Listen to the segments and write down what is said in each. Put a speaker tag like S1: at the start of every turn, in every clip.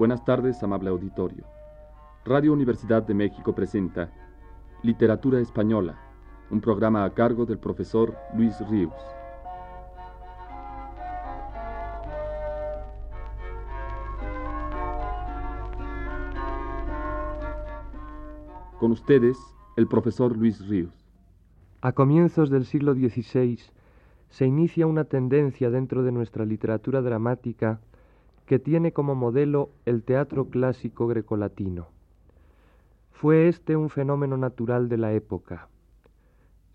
S1: Buenas tardes, amable auditorio. Radio Universidad de México presenta Literatura Española, un programa a cargo del profesor Luis Ríos. Con ustedes, el profesor Luis Ríos.
S2: A comienzos del siglo XVI se inicia una tendencia dentro de nuestra literatura dramática que tiene como modelo el teatro clásico grecolatino. Fue este un fenómeno natural de la época.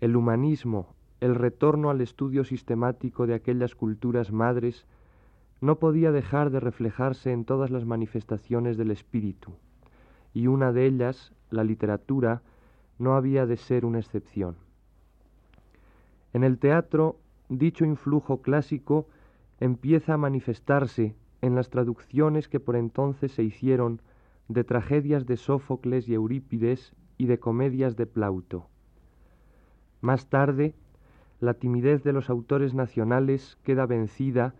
S2: El humanismo, el retorno al estudio sistemático de aquellas culturas madres, no podía dejar de reflejarse en todas las manifestaciones del espíritu, y una de ellas, la literatura, no había de ser una excepción. En el teatro, dicho influjo clásico empieza a manifestarse en las traducciones que por entonces se hicieron de tragedias de Sófocles y Eurípides y de comedias de Plauto. Más tarde, la timidez de los autores nacionales queda vencida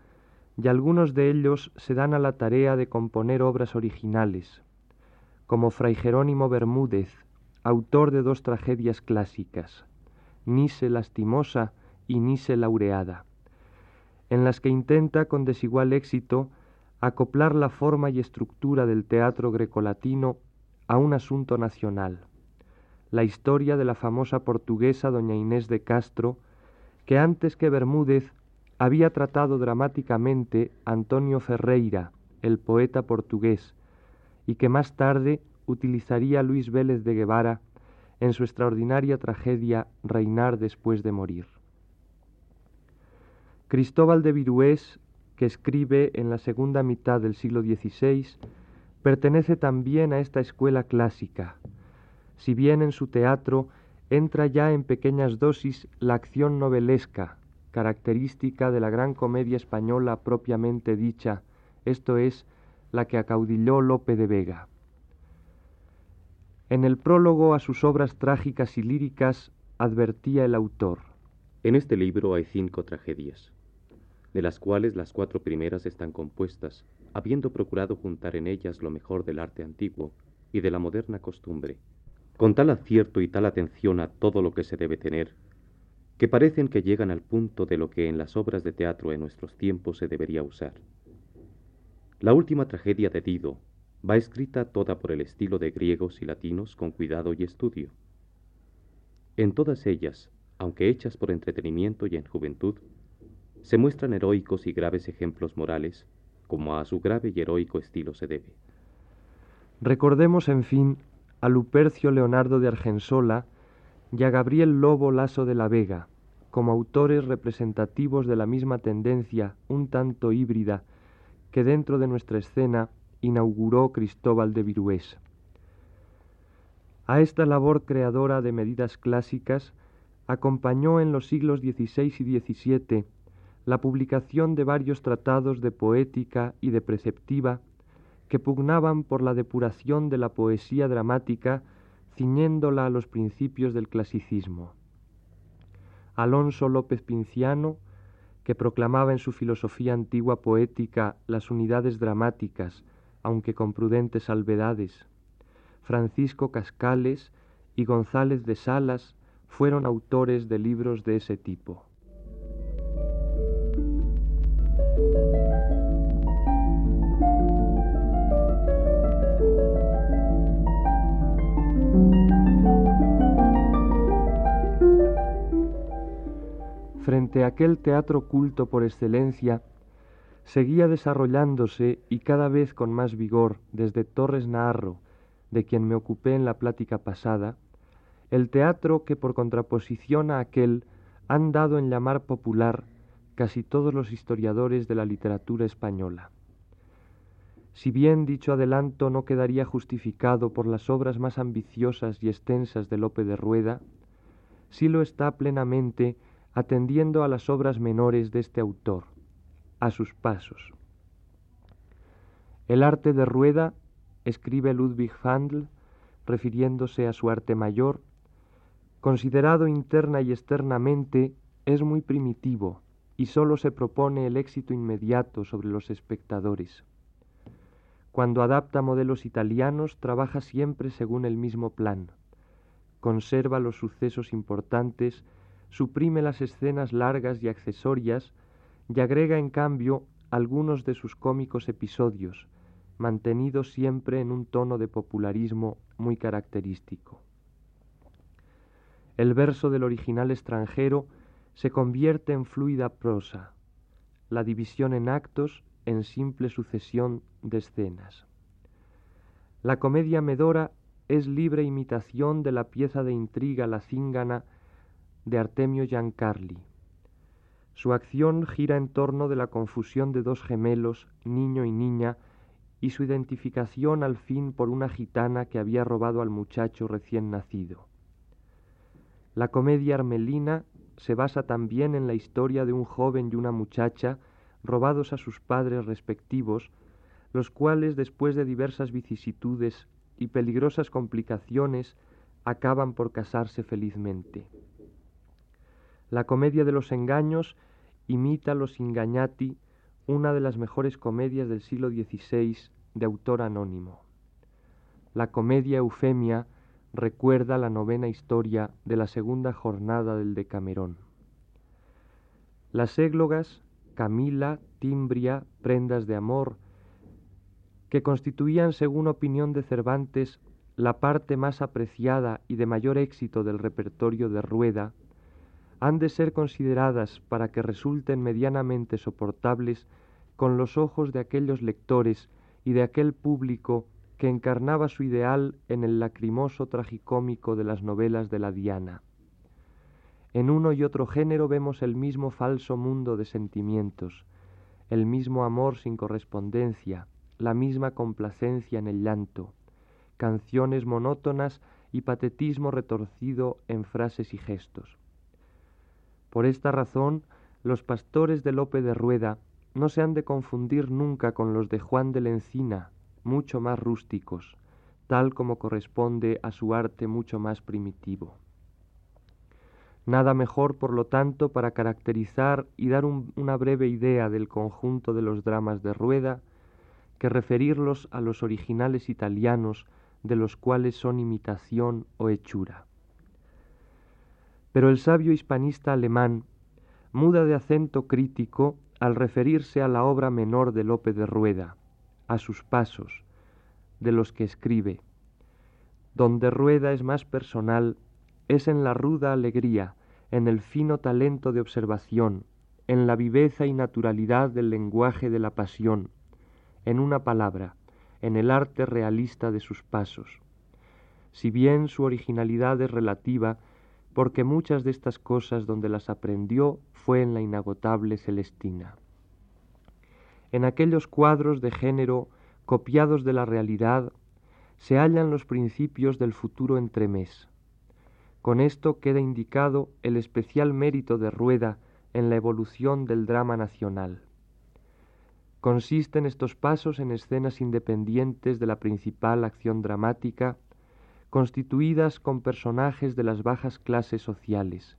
S2: y algunos de ellos se dan a la tarea de componer obras originales, como Fray Jerónimo Bermúdez, autor de dos tragedias clásicas, Nise lastimosa y Nise laureada, en las que intenta con desigual éxito acoplar la forma y estructura del teatro grecolatino a un asunto nacional, la historia de la famosa portuguesa doña Inés de Castro, que antes que Bermúdez había tratado dramáticamente Antonio Ferreira, el poeta portugués, y que más tarde utilizaría Luis Vélez de Guevara en su extraordinaria tragedia Reinar después de morir. Cristóbal de Virués, que escribe en la segunda mitad del siglo XVI, pertenece también a esta escuela clásica, si bien en su teatro entra ya en pequeñas dosis la acción novelesca, característica de la gran comedia española propiamente dicha, esto es, la que acaudilló Lope de Vega. En el prólogo a sus obras trágicas y líricas advertía el autor.
S3: En este libro hay cinco tragedias, de las cuales las cuatro primeras están compuestas, habiendo procurado juntar en ellas lo mejor del arte antiguo y de la moderna costumbre, con tal acierto y tal atención a todo lo que se debe tener, que parecen que llegan al punto de lo que en las obras de teatro en nuestros tiempos se debería usar. La última tragedia de Dido, va escrita toda por el estilo de griegos y latinos con cuidado y estudio. En todas ellas, aunque hechas por entretenimiento y en juventud, se muestran heroicos y graves ejemplos morales, como a su grave y heroico estilo se debe.
S2: Recordemos, en fin, a Lupercio Leonardo de Argensola y a Gabriel Lobo Laso de la Vega, como autores representativos de la misma tendencia un tanto híbrida que dentro de nuestra escena inauguró Cristóbal de Virués. A esta labor creadora de medidas clásicas acompañó en los siglos XVI y XVII la publicación de varios tratados de poética y de preceptiva que pugnaban por la depuración de la poesía dramática ciñéndola a los principios del clasicismo. Alonso López Pinciano, que proclamaba en su filosofía antigua poética las unidades dramáticas aunque con prudentes salvedades. Francisco Cascales y González de Salas fueron autores de libros de ese tipo. Frente a aquel teatro culto por excelencia, seguía desarrollándose y cada vez con más vigor desde Torres Naharro, de quien me ocupé en la plática pasada, el teatro que por contraposición a aquel han dado en llamar popular casi todos los historiadores de la literatura española. Si bien dicho adelanto no quedaría justificado por las obras más ambiciosas y extensas de Lope de Rueda, sí lo está plenamente atendiendo a las obras menores de este autor, a sus pasos. El arte de rueda, escribe Ludwig Fandl, refiriéndose a su arte mayor, considerado interna y externamente, es muy primitivo y sólo se propone el éxito inmediato sobre los espectadores. Cuando adapta modelos italianos, trabaja siempre según el mismo plan. Conserva los sucesos importantes, suprime las escenas largas y accesorias, y agrega en cambio algunos de sus cómicos episodios, mantenidos siempre en un tono de popularismo muy característico. El verso del original extranjero se convierte en fluida prosa, la división en actos en simple sucesión de escenas. La comedia Medora es libre imitación de la pieza de intriga La Cíngana de Artemio Giancarli. Su acción gira en torno de la confusión de dos gemelos, niño y niña, y su identificación al fin por una gitana que había robado al muchacho recién nacido. La comedia armelina se basa también en la historia de un joven y una muchacha robados a sus padres respectivos, los cuales después de diversas vicisitudes y peligrosas complicaciones acaban por casarse felizmente. La comedia de los engaños imita Los Ingagnati, una de las mejores comedias del siglo XVI de autor anónimo. La comedia Eufemia recuerda la novena historia de la segunda jornada del Decamerón. Las églogas, Camila, Timbria, prendas de amor, que constituían, según opinión de Cervantes, la parte más apreciada y de mayor éxito del repertorio de Rueda, han de ser consideradas para que resulten medianamente soportables con los ojos de aquellos lectores y de aquel público que encarnaba su ideal en el lacrimoso tragicómico de las novelas de la Diana. En uno y otro género vemos el mismo falso mundo de sentimientos, el mismo amor sin correspondencia, la misma complacencia en el llanto, canciones monótonas y patetismo retorcido en frases y gestos. Por esta razón, los pastores de Lope de Rueda no se han de confundir nunca con los de Juan de la Encina, mucho más rústicos, tal como corresponde a su arte mucho más primitivo. Nada mejor, por lo tanto, para caracterizar y dar una breve idea del conjunto de los dramas de Rueda, que referirlos a los originales italianos, de los cuales son imitación o hechura. Pero el sabio hispanista alemán muda de acento crítico al referirse a la obra menor de Lope de Rueda, a sus pasos, de los que escribe. Donde Rueda es más personal, es en la ruda alegría, en el fino talento de observación, en la viveza y naturalidad del lenguaje de la pasión, en una palabra, en el arte realista de sus pasos. Si bien su originalidad es relativa, porque muchas de estas cosas donde las aprendió fue en la inagotable Celestina. En aquellos cuadros de género copiados de la realidad se hallan los principios del futuro entremés. Con esto queda indicado el especial mérito de Rueda en la evolución del drama nacional. Consisten estos pasos en escenas independientes de la principal acción dramática constituidas con personajes de las bajas clases sociales,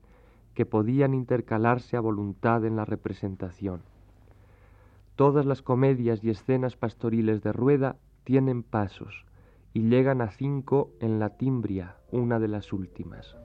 S2: que podían intercalarse a voluntad en la representación. Todas las comedias y escenas pastoriles de Rueda tienen pasos, y llegan a cinco en la Timbria, una de las últimas.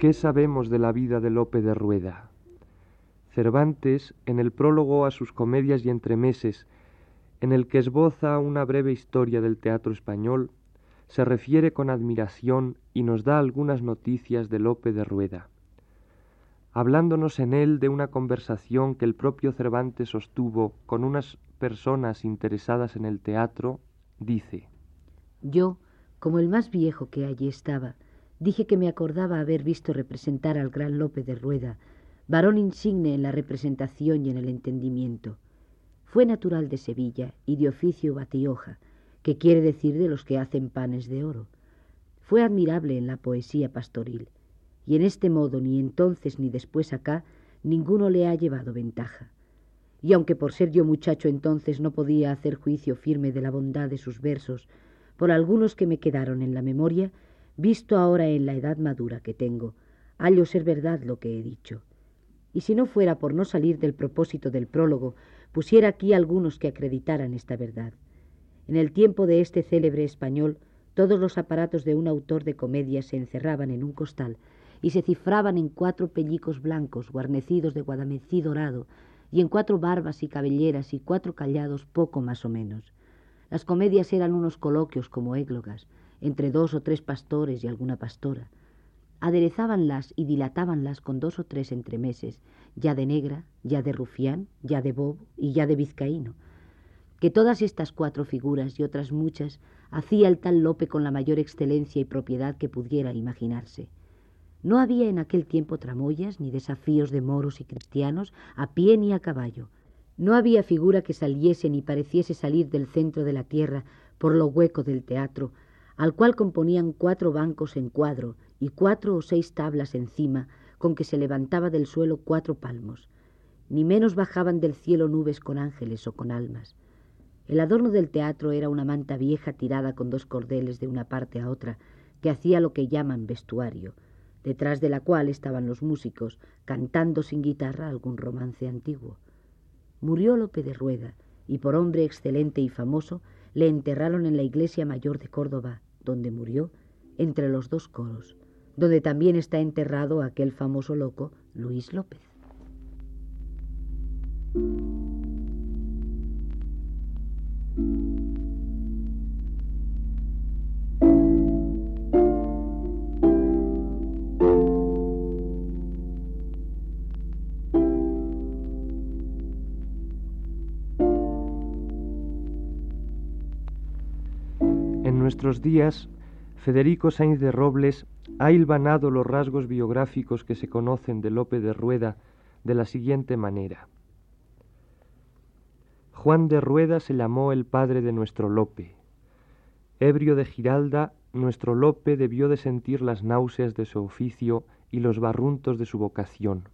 S2: ¿Qué sabemos de la vida de Lope de Rueda? Cervantes, en el prólogo a sus comedias y entremeses, en el que esboza una breve historia del teatro español, se refiere con admiración y nos da algunas noticias de Lope de Rueda. Hablándonos en él de una conversación que el propio Cervantes sostuvo con unas personas interesadas en el teatro, dice
S4: Yo, como el más viejo que allí estaba, dije que me acordaba haber visto representar al gran Lope de Rueda, varón insigne en la representación y en el entendimiento. Fue natural de Sevilla y de oficio batioja, que quiere decir de los que hacen panes de oro. fue admirable en la poesía pastoril, y en este modo ni entonces ni después acá ninguno le ha llevado ventaja. Y aunque por ser yo muchacho entonces no podía hacer juicio firme de la bondad de sus versos, por algunos que me quedaron en la memoria, visto ahora en la edad madura que tengo, hallo ser verdad lo que he dicho. Y si no fuera por no salir del propósito del prólogo, pusiera aquí algunos que acreditaran esta verdad. En el tiempo de este célebre español, todos los aparatos de un autor de comedia se encerraban en un costal y se cifraban en cuatro pellicos blancos guarnecidos de guadamecí dorado y en cuatro barbas y cabelleras y cuatro callados poco más o menos. Las comedias eran unos coloquios como églogas, entre dos o tres pastores y alguna pastora. Aderezábanlas y dilatábanlas con dos o tres entremeses, ya de negra, ya de rufián, ya de bobo y ya de vizcaíno. Que todas estas cuatro figuras y otras muchas hacía el tal Lope con la mayor excelencia y propiedad que pudiera imaginarse. No había en aquel tiempo tramoyas ni desafíos de moros y cristianos a pie ni a caballo. No había figura que saliese ni pareciese salir del centro de la tierra por lo hueco del teatro, al cual componían cuatro bancos en cuadro y cuatro o seis tablas encima, con que se levantaba del suelo cuatro palmos. Ni menos bajaban del cielo nubes con ángeles o con almas. El adorno del teatro era una manta vieja tirada con dos cordeles de una parte a otra, que hacía lo que llaman vestuario, detrás de la cual estaban los músicos, cantando sin guitarra algún romance antiguo. Murió Lope de Rueda, y por hombre excelente y famoso le enterraron en la iglesia mayor de Córdoba, donde murió, entre los dos coros, donde también está enterrado aquel famoso loco Luis López.
S2: Nuestros días, Federico Sainz de Robles ha hilvanado los rasgos biográficos que se conocen de Lope de Rueda de la siguiente manera. Juan de Rueda se llamó el padre de nuestro Lope. Ebrio de Giralda, nuestro Lope debió de sentir las náuseas de su oficio y los barruntos de su vocación.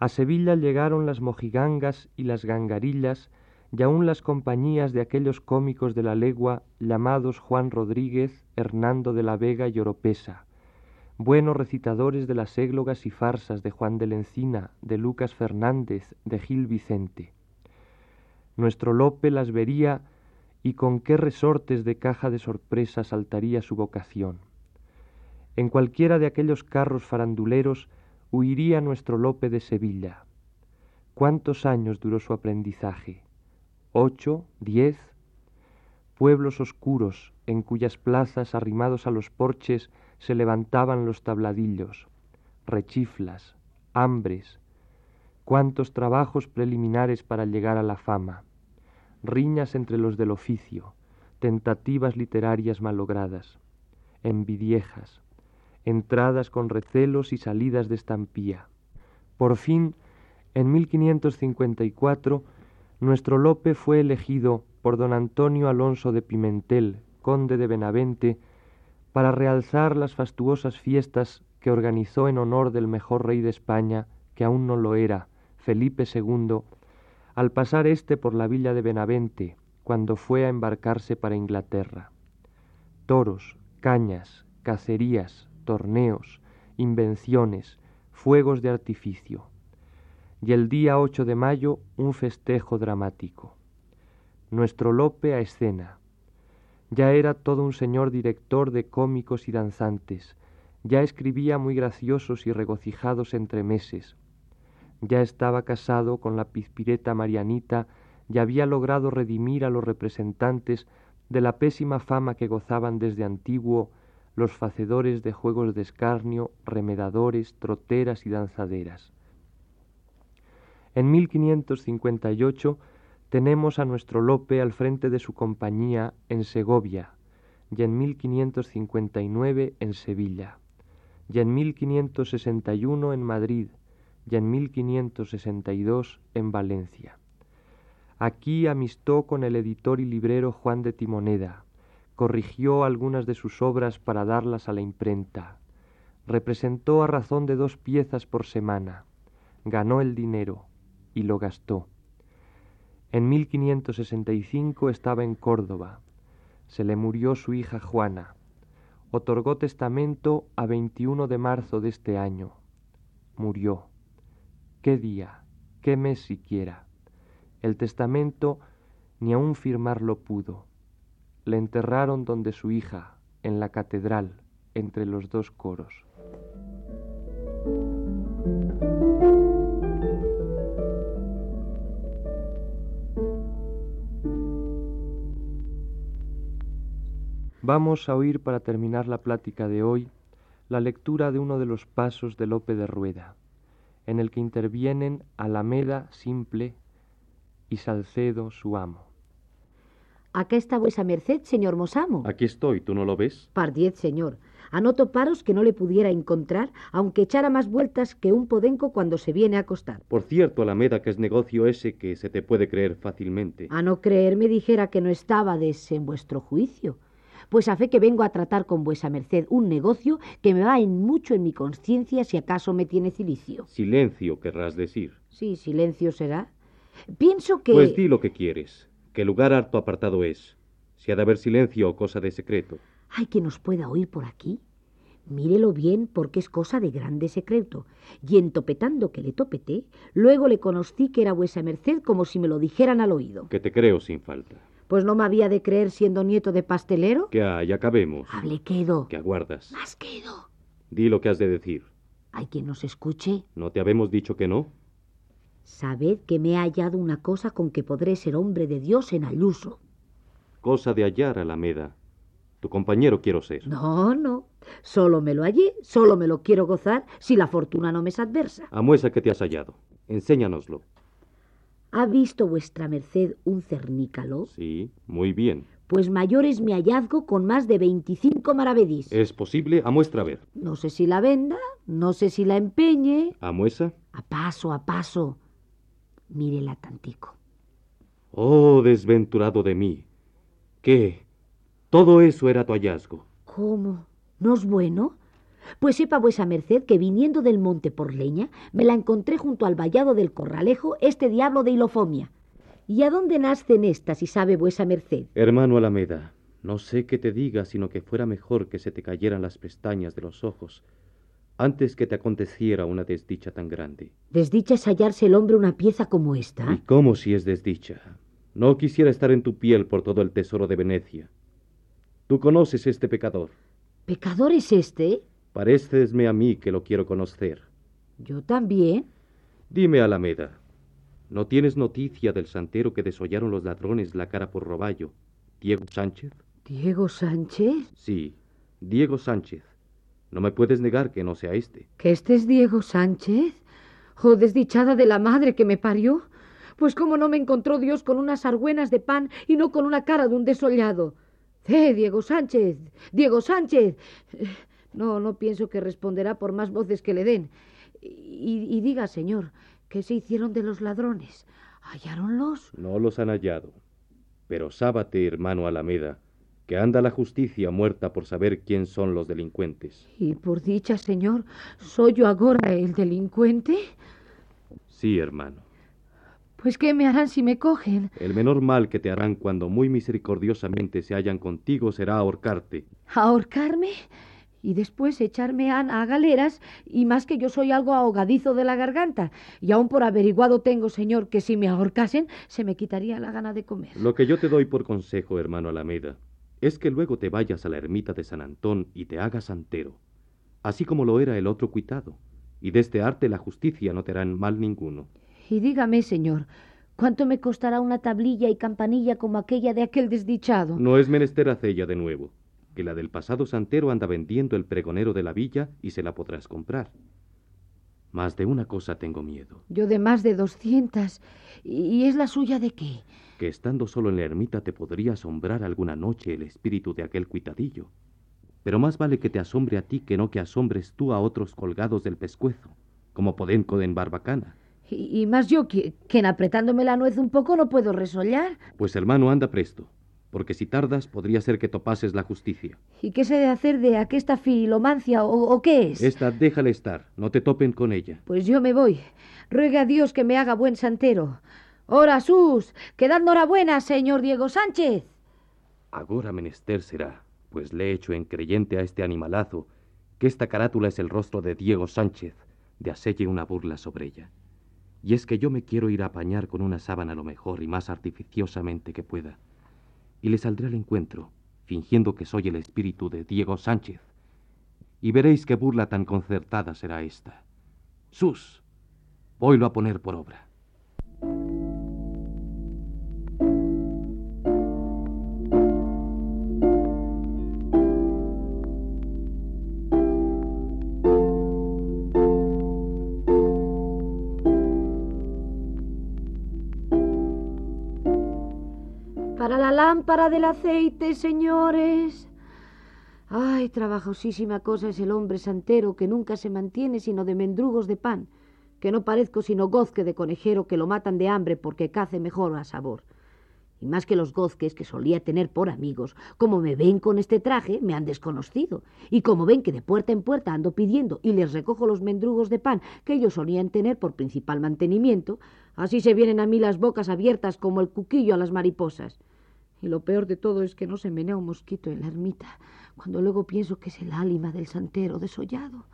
S2: A Sevilla llegaron las mojigangas y las gangarillas y aun las compañías de aquellos cómicos de la legua llamados Juan Rodríguez, Hernando de la Vega y Oropesa, buenos recitadores de las églogas y farsas de Juan de la Encina, de Lucas Fernández, de Gil Vicente. Nuestro Lope las vería y con qué resortes de caja de sorpresa saltaría su vocación. En cualquiera de aquellos carros faranduleros huiría nuestro Lope de Sevilla. ¿Cuántos años duró su aprendizaje? Ocho, diez, pueblos oscuros en cuyas plazas arrimados a los porches se levantaban los tabladillos, rechiflas, hambres, cuántos trabajos preliminares para llegar a la fama, riñas entre los del oficio, tentativas literarias malogradas, envidiejas, entradas con recelos y salidas de estampía. Por fin, en 1554, nuestro Lope fue elegido por don Antonio Alonso de Pimentel, conde de Benavente, para realzar las fastuosas fiestas que organizó en honor del mejor rey de España, que aún no lo era, Felipe II, al pasar éste por la villa de Benavente, cuando fue a embarcarse para Inglaterra. Toros, cañas, cacerías, torneos, invenciones, fuegos de artificio y el día 8 de mayo un festejo dramático. Nuestro Lope a escena. Ya era todo un señor director de cómicos y danzantes, ya escribía muy graciosos y regocijados entremeses, ya estaba casado con la pizpireta Marianita y había logrado redimir a los representantes de la pésima fama que gozaban desde antiguo los facedores de juegos de escarnio, remedadores, troteras y danzaderas. En 1558 tenemos a nuestro Lope al frente de su compañía en Segovia, y en 1559 en Sevilla, y en 1561 en Madrid, y en 1562 en Valencia. Aquí amistó con el editor y librero Juan de Timoneda, corrigió algunas de sus obras para darlas a la imprenta, representó a razón de dos piezas por semana, ganó el dinero y lo gastó. En 1565 estaba en Córdoba, se le murió su hija Juana, otorgó testamento a 21 de marzo de este año, murió. ¿Qué día? ¿Qué mes siquiera? El testamento ni aun firmarlo pudo. Le enterraron donde su hija, en la catedral, entre los dos coros. Vamos a oír para terminar la plática de hoy la lectura de uno de los pasos de Lope de Rueda, en el que intervienen Alameda Simple y Salcedo su amo.
S4: Acá está vuesa merced, señor Mosamo.
S3: Aquí estoy, ¿tú no lo ves?
S4: Pardiez, señor. Anoto paros que no le pudiera encontrar, aunque echara más vueltas que un podenco cuando se viene a acostar.
S3: Por cierto, Alameda, que es negocio ese que se te puede creer fácilmente.
S4: A no creerme dijera que no estaba en vuestro juicio pues a fe que vengo a tratar con vuesa merced un negocio que me va en mucho en mi conciencia si acaso me tiene cilicio.
S3: Silencio, querrás decir.
S4: Sí, silencio será. Pienso que...
S3: Pues di lo que quieres, que lugar harto apartado es. Si ha de haber silencio o cosa de secreto.
S4: Hay que nos pueda oír por aquí. Mírelo bien porque es cosa de grande secreto. Y en topetando que le topeté, luego le conocí que era vuesa merced como si me lo dijeran al oído.
S3: Que te creo sin falta.
S4: Pues no me había de creer siendo nieto de pastelero.
S3: Que hay, acabemos.
S4: Hable quedo.
S3: Que aguardas.
S4: Más quedo.
S3: Di lo que has de decir.
S4: ¿Hay quien nos escuche?
S3: ¿No te habemos dicho que no?
S4: Sabed que me he hallado una cosa con que podré ser hombre de Dios en Ayuso.
S3: Cosa de hallar, Alameda. Tu compañero quiero ser.
S4: No, no. Solo me lo hallé, solo me lo quiero gozar si la fortuna no me es adversa.
S3: Amuesa que te has hallado. Enséñanoslo.
S4: ¿Ha visto vuestra merced un cernícalo?
S3: Sí, muy bien.
S4: Pues mayor es mi hallazgo con más de veinticinco maravedís.
S3: ¿Es posible? A muestra ver.
S4: No sé si la venda, no sé si la empeñe.
S3: ¿A muesa?
S4: A paso, a paso. Mírela tantico.
S3: Oh, desventurado de mí. ¿Qué? Todo eso era tu hallazgo.
S4: ¿Cómo? ¿No es bueno? Pues sepa vuesa merced que viniendo del monte por leña, me la encontré junto al vallado del corralejo este diablo de hilofomia. ¿Y a dónde nacen estas, si sabe vuesa merced?
S3: Hermano Alameda, no sé qué te diga, sino que fuera mejor que se te cayeran las pestañas de los ojos antes que te aconteciera una desdicha tan grande.
S4: ¿Desdicha es hallarse el hombre una pieza como esta?
S3: ¿Y cómo si es desdicha? No quisiera estar en tu piel por todo el tesoro de Venecia. Tú conoces este pecador.
S4: ¿Pecador es este?
S3: Parécesme a mí que lo quiero conocer.
S4: Yo también.
S3: Dime, Alameda, ¿no tienes noticia del santero que desollaron los ladrones la cara por roballo? ¿Diego Sánchez?
S4: ¿Diego Sánchez?
S3: Sí, Diego Sánchez. No me puedes negar que no sea este.
S4: ¿Que este es Diego Sánchez? Oh, desdichada de la madre que me parió. Pues cómo no me encontró Dios con unas argüenas de pan y no con una cara de un desollado. ¡Eh, Diego Sánchez! ¡Diego Sánchez! No, no pienso que responderá por más voces que le den. Y, y diga, señor, ¿qué se hicieron de los ladrones? ¿Halláronlos?
S3: No los han hallado. Pero sábate, hermano Alameda, que anda la justicia muerta por saber quién son los delincuentes.
S4: Y por dicha, señor, ¿soy yo ahora el delincuente?
S3: Sí, hermano.
S4: Pues ¿qué me harán si me cogen?
S3: El menor mal que te harán cuando muy misericordiosamente se hallan contigo será ahorcarte.
S4: ¿Ahorcarme? Y después echarme a, a, galeras, y más que yo soy algo ahogadizo de la garganta, y aún por averiguado tengo, señor, que si me ahorcasen se me quitaría la gana de comer.
S3: Lo que yo te doy por consejo, hermano Alameda, es que luego te vayas a la ermita de San Antón y te hagas santero, así como lo era el otro cuitado, y de este arte la justicia no te harán mal ninguno.
S4: Y dígame, señor, ¿cuánto me costará una tablilla y campanilla como aquella de aquel desdichado?
S3: No es menester hacella de nuevo que la del pasado santero anda vendiendo el pregonero de la villa y se la podrás comprar. Más de una cosa tengo miedo.
S4: Yo de más de doscientas. ¿Y es la suya de qué?
S3: Que estando solo en la ermita te podría asombrar alguna noche el espíritu de aquel cuitadillo. Pero más vale que te asombre a ti que no que asombres tú a otros colgados del pescuezo, como Podenco en Barbacana.
S4: Y, y más yo, que, que en apretándome la nuez un poco no puedo resollar.
S3: Pues hermano, anda presto porque si tardas podría ser que topases la justicia.
S4: ¿Y qué se de hacer de aquesta filomancia o, o qué es?
S3: Esta déjale estar, no te topen con ella.
S4: Pues yo me voy. Ruegue a Dios que me haga buen santero. Ora sus, quedad enhorabuena, señor Diego Sánchez.
S3: Agora menester será, pues le he hecho en creyente a este animalazo que esta carátula es el rostro de Diego Sánchez, de aselle una burla sobre ella. Y es que yo me quiero ir a apañar con una sábana lo mejor y más artificiosamente que pueda. Y le saldré al encuentro, fingiendo que soy el espíritu de Diego Sánchez. Y veréis qué burla tan concertada será esta. Sus, voylo a poner por obra.
S4: Del aceite, señores. Ay, trabajosísima cosa es el hombre santero que nunca se mantiene sino de mendrugos de pan, que no parezco sino gozque de conejero que lo matan de hambre porque cace mejor a sabor. Y más que los gozques que solía tener por amigos, como me ven con este traje, me han desconocido. Y como ven que de puerta en puerta ando pidiendo y les recojo los mendrugos de pan que ellos solían tener por principal mantenimiento, así se vienen a mí las bocas abiertas como el cuquillo a las mariposas. Y lo peor de todo es que no se menea un mosquito en la ermita, cuando luego pienso que es el álima del santero desollado.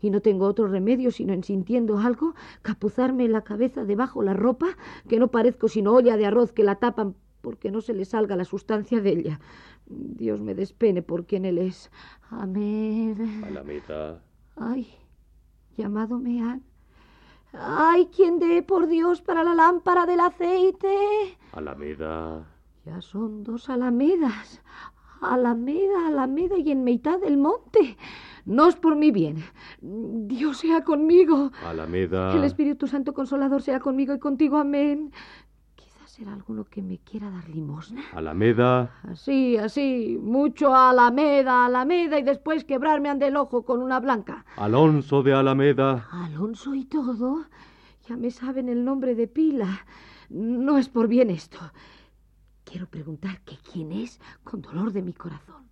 S4: Y no tengo otro remedio sino en sintiendo algo, capuzarme la cabeza debajo la ropa, que no parezco sino olla de arroz que la tapan porque no se le salga la sustancia de ella. Dios me despene por quien él es. Amén.
S3: Alameda.
S4: Ay, llamado me han. Ay, ¿quién dé por Dios para la lámpara del aceite?
S3: Alameda.
S4: Ya son dos alamedas. Alameda, alameda y en mitad del monte. No es por mi bien. Dios sea conmigo.
S3: Alameda.
S4: El Espíritu Santo Consolador sea conmigo y contigo. Amén. Quizás será alguno que me quiera dar limosna.
S3: Alameda.
S4: Así, así. Mucho alameda, alameda y después quebrarme ante el ojo con una blanca.
S3: Alonso de Alameda.
S4: Alonso y todo. Ya me saben el nombre de pila. No es por bien esto. Quiero preguntar que quién es con dolor de mi corazón.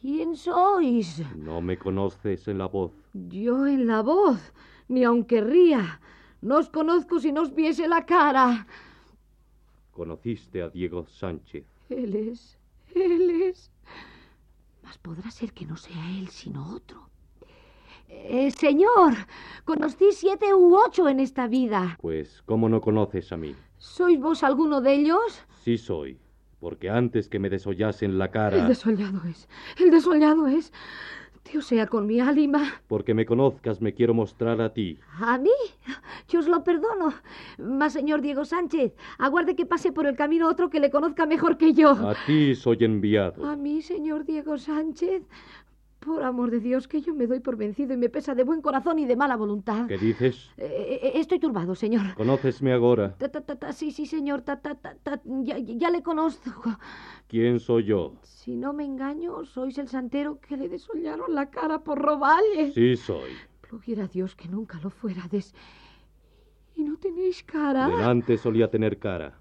S4: ¿Quién sois?
S3: No me conoces en la voz.
S4: Yo en la voz, ni aunque ría. No os conozco si no os viese la cara.
S3: Conociste a Diego Sánchez.
S4: Él es, él es. Mas podrá ser que no sea él, sino otro. Eh, señor, conocí siete u ocho en esta vida.
S3: Pues, ¿cómo no conoces a mí?
S4: ¿Sois vos alguno de ellos?
S3: Sí soy, porque antes que me desollasen la
S4: El
S3: cara,
S4: desollado es, el desollado es. Dios sea con mi ánima.
S3: porque me conozcas, me quiero mostrar a ti.
S4: ¿A mí? Yo os lo perdono. Mas, señor Diego Sánchez, aguarde que pase por el camino otro que le conozca mejor que yo.
S3: A ti soy enviado.
S4: ¿A mí, señor Diego Sánchez? Por amor de Dios, que yo me doy por vencido y me pesa de buen corazón y de mala voluntad.
S3: ¿Qué dices?
S4: Eh, eh, estoy turbado, señor.
S3: Conócesme ahora.
S4: Ta, ta, ta, ta, sí, sí, señor. Ta, ta, ta, ta, ya, ya le conozco.
S3: ¿Quién soy yo?
S4: Si no me engaño, sois el santero que le desollaron la cara por roballe.
S3: Sí soy.
S4: Pluguiera Dios que nunca lo fuérades. ¿Y no tenéis cara?
S3: Delante solía tener cara,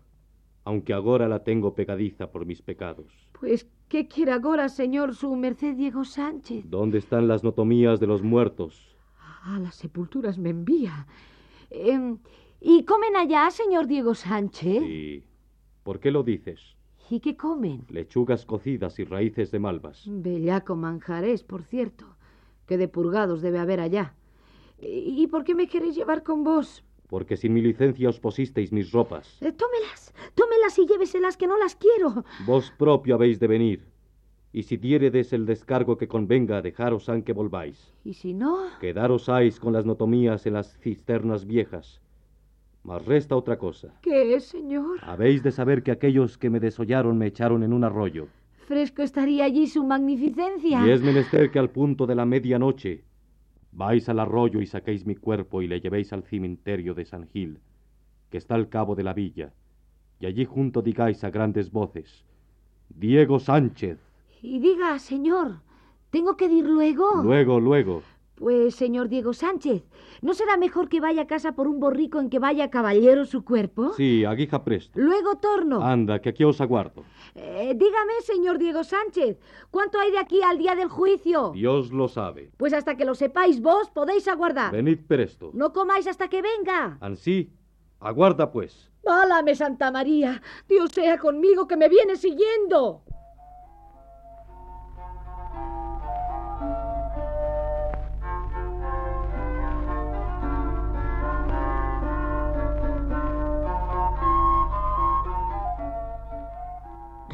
S3: aunque ahora la tengo pegadiza por mis pecados.
S4: Pues, ¿qué quiere ahora, señor, su merced Diego Sánchez?
S3: ¿Dónde están las notomías de los muertos?
S4: A las sepulturas me envía. Em, ¿Y comen allá, señor Diego Sánchez?
S3: Sí. ¿Por qué lo dices?
S4: ¿Y qué comen?
S3: Lechugas cocidas y raíces de malvas.
S4: Bellaco manjarés, por cierto, que de purgados debe haber allá. ¿Y y por qué me queréis llevar con vos?
S3: Porque sin mi licencia os posisteis mis ropas.
S4: Eh, tómelas, tómelas y lléveselas, que no las quiero.
S3: Vos propio habéis de venir. Y si diéredes el descargo que convenga, dejaros han que volváis.
S4: Y si no,
S3: Quedaros hais con las notomías en las cisternas viejas. Mas resta otra cosa.
S4: ¿qué es, señor?
S3: Habéis de saber que aquellos que me desollaron me echaron en un arroyo.
S4: Fresco estaría allí su magnificencia.
S3: Y es menester que al punto de la medianoche vais al arroyo y saquéis mi cuerpo y le llevéis al cementerio de San Gil, que está al cabo de la villa, y allí junto digáis a grandes voces, Diego Sánchez.
S4: Y diga, señor, ¿tengo que ir luego?
S3: Luego, luego,
S4: Pues, señor Diego Sánchez, ¿no será mejor que vaya a casa por un borrico en que vaya caballero su cuerpo?
S5: Sí, aguija presto.
S4: Luego torno.
S5: Anda, que aquí os aguardo.
S4: Eh, dígame, señor Diego Sánchez, ¿cuánto hay de aquí al día del juicio?
S5: Dios lo sabe.
S4: Pues hasta que lo sepáis vos, podéis aguardar.
S5: Venid presto.
S4: No comáis hasta que venga.
S5: Ansí, aguarda pues.
S4: Válame, Santa María. Dios sea conmigo que me viene siguiendo.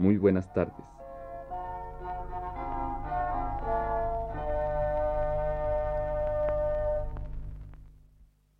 S1: Muy buenas tardes.